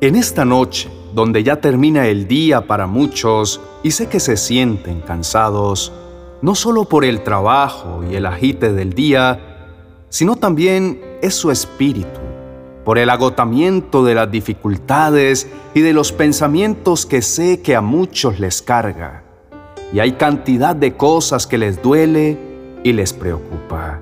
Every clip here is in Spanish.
En esta noche, donde ya termina el día para muchos y sé que se sienten cansados, no solo por el trabajo y el agite del día, sino también es su espíritu, por el agotamiento de las dificultades y de los pensamientos que sé que a muchos les carga. Y hay cantidad de cosas que les duele y les preocupa.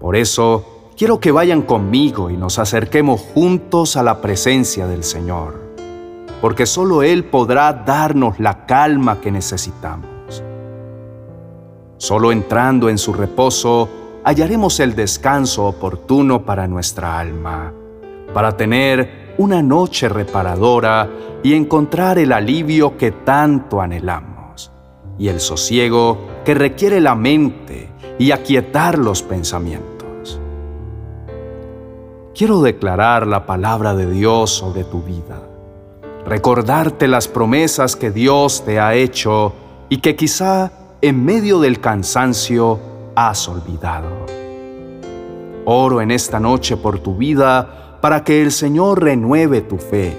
Por eso, quiero que vayan conmigo y nos acerquemos juntos a la presencia del Señor, porque solo Él podrá darnos la calma que necesitamos. Solo entrando en su reposo hallaremos el descanso oportuno para nuestra alma, para tener una noche reparadora y encontrar el alivio que tanto anhelamos, y el sosiego que requiere la mente y aquietar los pensamientos quiero declarar la palabra de Dios sobre tu vida, recordarte las promesas que Dios te ha hecho y que quizá en medio del cansancio has olvidado. Oro en esta noche por tu vida para que el Señor renueve tu fe,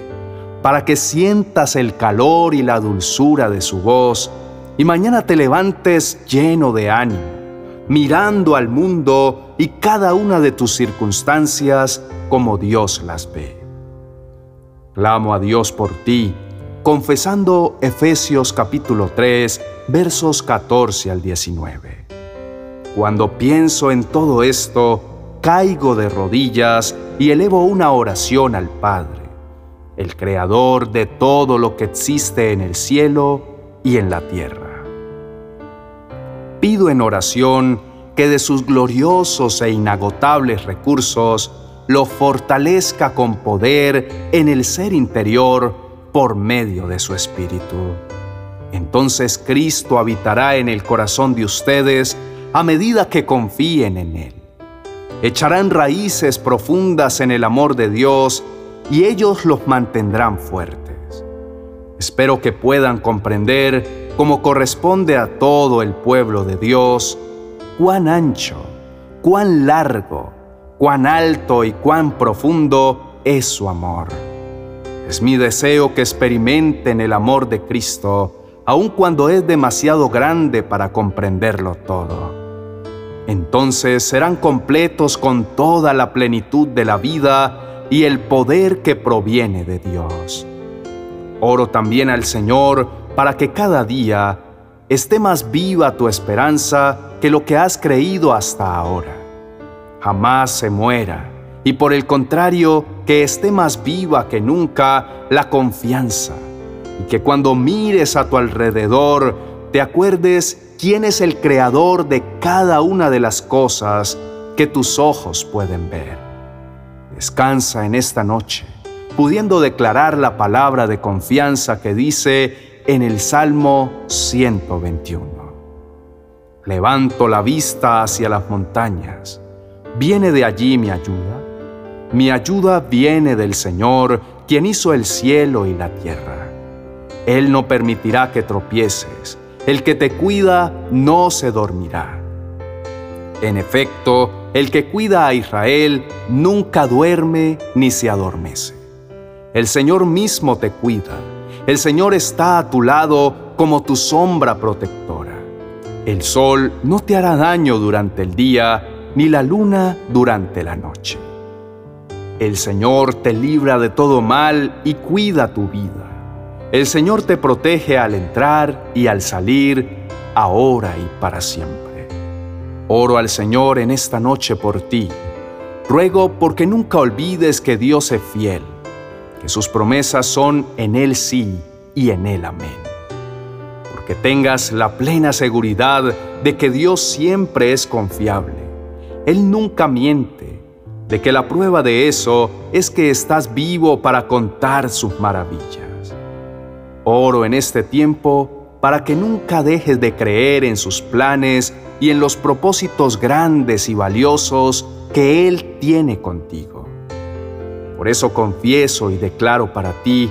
para que sientas el calor y la dulzura de su voz y mañana te levantes lleno de ánimo mirando al mundo y cada una de tus circunstancias como Dios las ve. Clamo a Dios por ti, confesando Efesios capítulo 3, versos 14 al 19. Cuando pienso en todo esto, caigo de rodillas y elevo una oración al Padre, el Creador de todo lo que existe en el cielo y en la tierra pido en oración que de sus gloriosos e inagotables recursos lo fortalezca con poder en el ser interior por medio de su Espíritu. Entonces Cristo habitará en el corazón de ustedes a medida que confíen en Él. Echarán raíces profundas en el amor de Dios y ellos los mantendrán fuertes. Espero que puedan comprender como corresponde a todo el pueblo de Dios, cuán ancho, cuán largo, cuán alto y cuán profundo es su amor. Es mi deseo que experimenten el amor de Cristo, aun cuando es demasiado grande para comprenderlo todo. Entonces serán completos con toda la plenitud de la vida y el poder que proviene de Dios. Oro también al Señor para que cada día esté más viva tu esperanza que lo que has creído hasta ahora. Jamás se muera y por el contrario que esté más viva que nunca la confianza y que cuando mires a tu alrededor te acuerdes quién es el creador de cada una de las cosas que tus ojos pueden ver. Descansa en esta noche, pudiendo declarar la palabra de confianza que dice, en el Salmo 121. Levanto la vista hacia las montañas. ¿Viene de allí mi ayuda? Mi ayuda viene del Señor, quien hizo el cielo y la tierra. Él no permitirá que tropieces. El que te cuida no se dormirá. En efecto, el que cuida a Israel nunca duerme ni se adormece. El Señor mismo te cuida el Señor está a tu lado como tu sombra protectora. El sol no te hará daño durante el día, ni la luna durante la noche. El Señor te libra de todo mal y cuida tu vida. El Señor te protege al entrar y al salir, ahora y para siempre. Oro al Señor en esta noche por ti. Ruego porque nunca olvides que Dios es fiel que sus promesas son en Él sí y en Él amén. Porque tengas la plena seguridad de que Dios siempre es confiable. Él nunca miente, de que la prueba de eso es que estás vivo para contar sus maravillas. Oro en este tiempo para que nunca dejes de creer en sus planes y en los propósitos grandes y valiosos que Él tiene contigo. Por eso confieso y declaro para ti,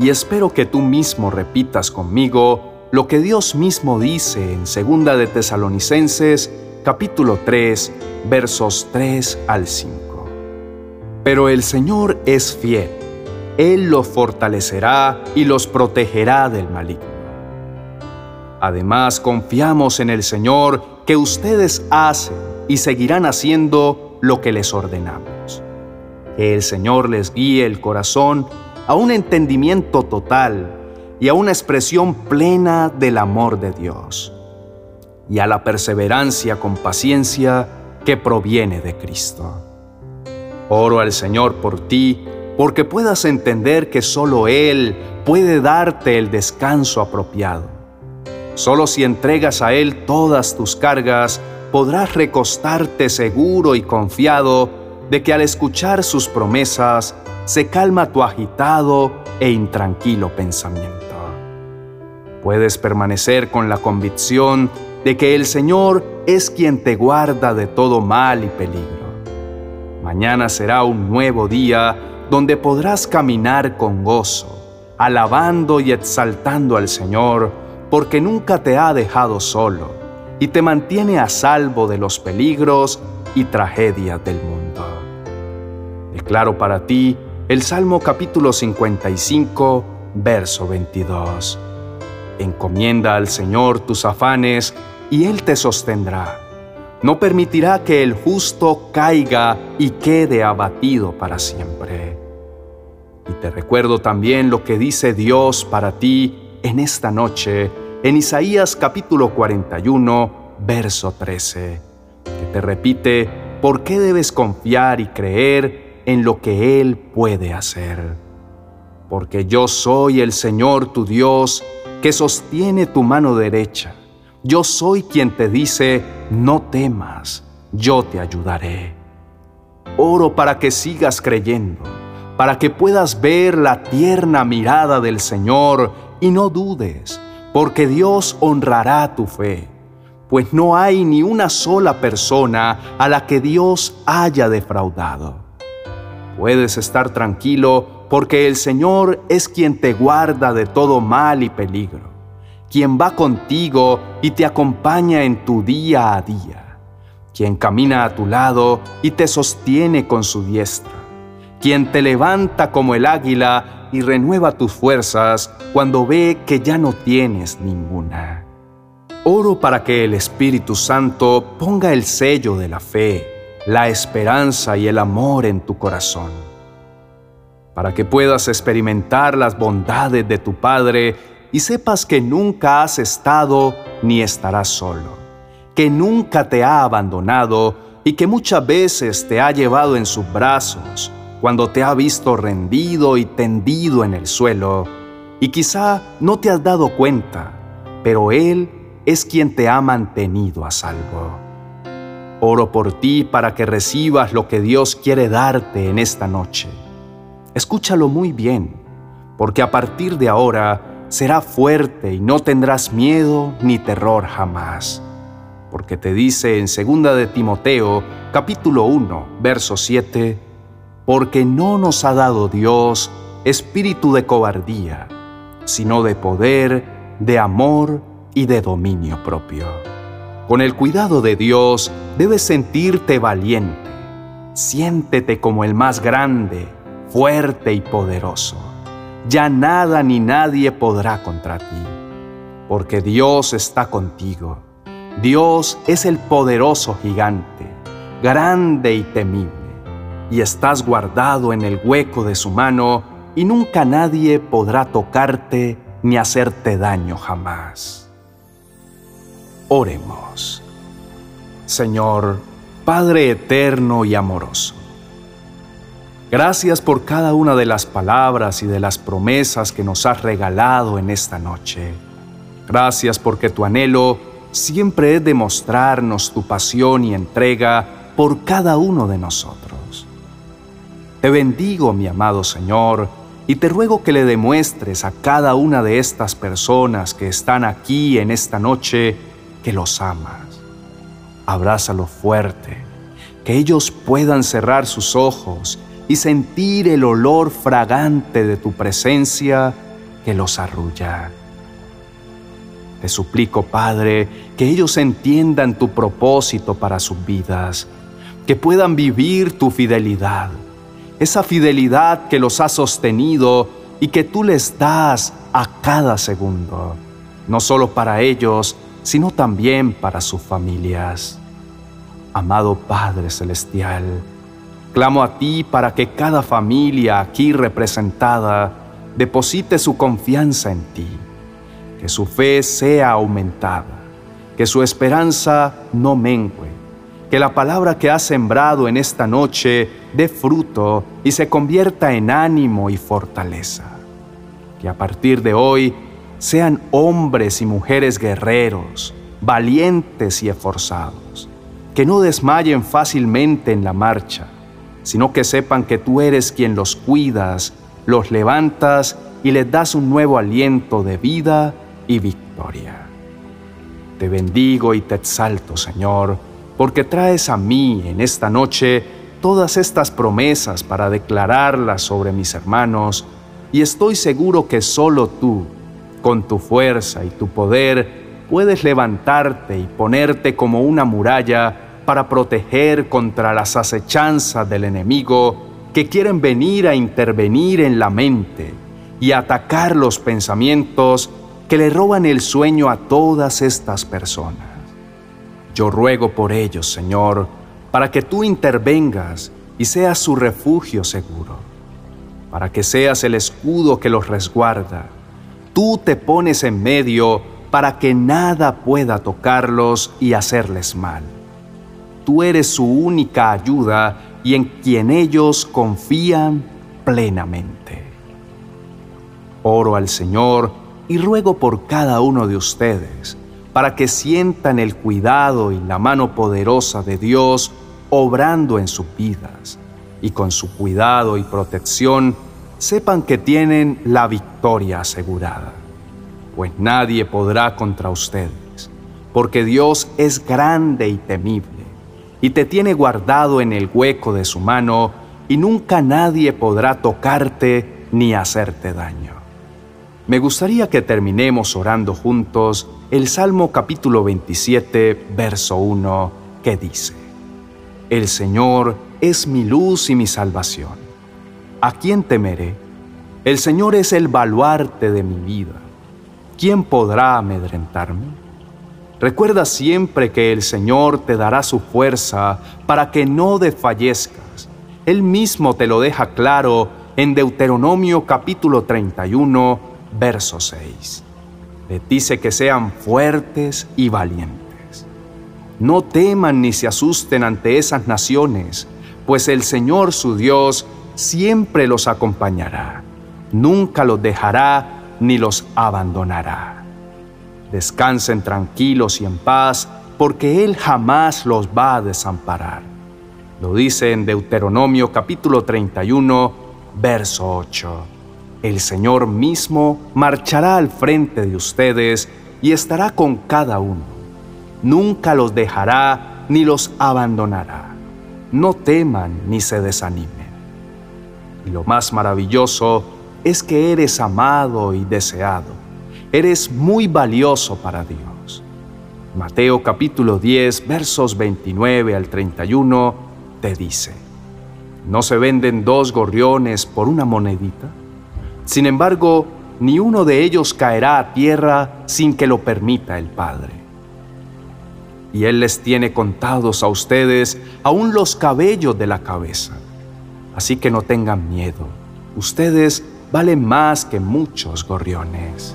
y espero que tú mismo repitas conmigo lo que Dios mismo dice en 2 de Tesalonicenses capítulo 3, versos 3 al 5. Pero el Señor es fiel, Él los fortalecerá y los protegerá del maligno. Además, confiamos en el Señor que ustedes hacen y seguirán haciendo lo que les ordenamos. Que el Señor les guíe el corazón a un entendimiento total y a una expresión plena del amor de Dios y a la perseverancia con paciencia que proviene de Cristo. Oro al Señor por ti, porque puedas entender que solo Él puede darte el descanso apropiado. Solo si entregas a Él todas tus cargas, podrás recostarte seguro y confiado de que al escuchar sus promesas se calma tu agitado e intranquilo pensamiento. Puedes permanecer con la convicción de que el Señor es quien te guarda de todo mal y peligro. Mañana será un nuevo día donde podrás caminar con gozo, alabando y exaltando al Señor, porque nunca te ha dejado solo y te mantiene a salvo de los peligros y tragedias del mundo. Declaro para ti el Salmo capítulo 55, verso 22. Encomienda al Señor tus afanes y Él te sostendrá. No permitirá que el justo caiga y quede abatido para siempre. Y te recuerdo también lo que dice Dios para ti en esta noche, en Isaías capítulo 41, verso 13, que te repite por qué debes confiar y creer en lo que Él puede hacer. Porque yo soy el Señor tu Dios, que sostiene tu mano derecha yo soy quien te dice, no temas, yo te ayudaré. Oro para que sigas creyendo, para que puedas ver la tierna mirada del Señor y no dudes, porque Dios honrará tu fe, pues no hay ni una sola persona a la que Dios haya defraudado. Puedes estar tranquilo porque el Señor es quien te guarda de todo mal y peligro quien va contigo y te acompaña en tu día a día, quien camina a tu lado y te sostiene con su diestra, quien te levanta como el águila y renueva tus fuerzas cuando ve que ya no tienes ninguna. Oro para que el Espíritu Santo ponga el sello de la fe, la esperanza y el amor en tu corazón, para que puedas experimentar las bondades de tu Padre y sepas que nunca has estado ni estarás solo, que nunca te ha abandonado y que muchas veces te ha llevado en sus brazos cuando te ha visto rendido y tendido en el suelo, y quizá no te has dado cuenta, pero Él es quien te ha mantenido a salvo. Oro por ti para que recibas lo que Dios quiere darte en esta noche. Escúchalo muy bien, porque a partir de ahora será fuerte y no tendrás miedo ni terror jamás. Porque te dice en 2 de Timoteo, capítulo 1, verso 7, porque no nos ha dado Dios espíritu de cobardía, sino de poder, de amor y de dominio propio. Con el cuidado de Dios debes sentirte valiente. Siéntete como el más grande, fuerte y poderoso ya nada ni nadie podrá contra ti, porque Dios está contigo. Dios es el poderoso gigante, grande y temible, y estás guardado en el hueco de su mano, y nunca nadie podrá tocarte ni hacerte daño jamás. Oremos. Señor, Padre eterno y amoroso, Gracias por cada una de las palabras y de las promesas que nos has regalado en esta noche. Gracias porque tu anhelo siempre es demostrarnos tu pasión y entrega por cada uno de nosotros. Te bendigo, mi amado Señor, y te ruego que le demuestres a cada una de estas personas que están aquí en esta noche que los amas. Abrázalo fuerte, que ellos puedan cerrar sus ojos y sentir el olor fragante de tu presencia que los arrulla. Te suplico, Padre, que ellos entiendan tu propósito para sus vidas, que puedan vivir tu fidelidad, esa fidelidad que los ha sostenido y que tú les das a cada segundo, no solo para ellos, sino también para sus familias. Amado Padre Celestial, clamo a ti para que cada familia aquí representada deposite su confianza en ti, que su fe sea aumentada, que su esperanza no mengue, que la palabra que has sembrado en esta noche dé fruto y se convierta en ánimo y fortaleza. Que a partir de hoy sean hombres y mujeres guerreros, valientes y esforzados, que no desmayen fácilmente en la marcha, sino que sepan que tú eres quien los cuidas, los levantas y les das un nuevo aliento de vida y victoria. Te bendigo y te exalto, Señor, porque traes a mí en esta noche todas estas promesas para declararlas sobre mis hermanos, y estoy seguro que solo tú, con tu fuerza y tu poder, puedes levantarte y ponerte como una muralla para proteger contra las acechanzas del enemigo que quieren venir a intervenir en la mente y atacar los pensamientos que le roban el sueño a todas estas personas. Yo ruego por ellos, Señor, para que tú intervengas y seas su refugio seguro, para que seas el escudo que los resguarda. Tú te pones en medio para que nada pueda tocarlos y hacerles mal. Tú eres su única ayuda y en quien ellos confían plenamente. Oro al Señor y ruego por cada uno de ustedes para que sientan el cuidado y la mano poderosa de Dios obrando en sus vidas, y con su cuidado y protección sepan que tienen la victoria asegurada, pues nadie podrá contra ustedes, porque Dios es grande y temible, y te tiene guardado en el hueco de su mano, y nunca nadie podrá tocarte ni hacerte daño. Me gustaría que terminemos orando juntos el Salmo capítulo 27, verso 1, que dice, El Señor es mi luz y mi salvación. ¿A quién temeré? El Señor es el baluarte de mi vida. ¿Quién podrá amedrentarme? Recuerda siempre que el Señor te dará su fuerza para que no desfallezcas. Él mismo te lo deja claro en Deuteronomio capítulo 31, verso 6. Les dice que sean fuertes y valientes. No teman ni se asusten ante esas naciones, pues el Señor su Dios siempre los acompañará. Nunca los dejará ni los abandonará. Descansen tranquilos y en paz, porque Él jamás los va a desamparar. Lo dice en Deuteronomio capítulo 31, verso 8 el Señor mismo marchará al frente de ustedes y estará con cada uno. Nunca los dejará ni los abandonará. No teman ni se desanimen. Y lo más maravilloso es que eres amado y deseado. Eres muy valioso para Dios. Mateo capítulo 10 versos 29 al 31 te dice, ¿no se venden dos gorriones por una monedita? Sin embargo, ni uno de ellos caerá a tierra sin que lo permita el Padre. Y Él les tiene contados a ustedes aún los cabellos de la cabeza. Así que no tengan miedo, ustedes valen más que muchos gorriones.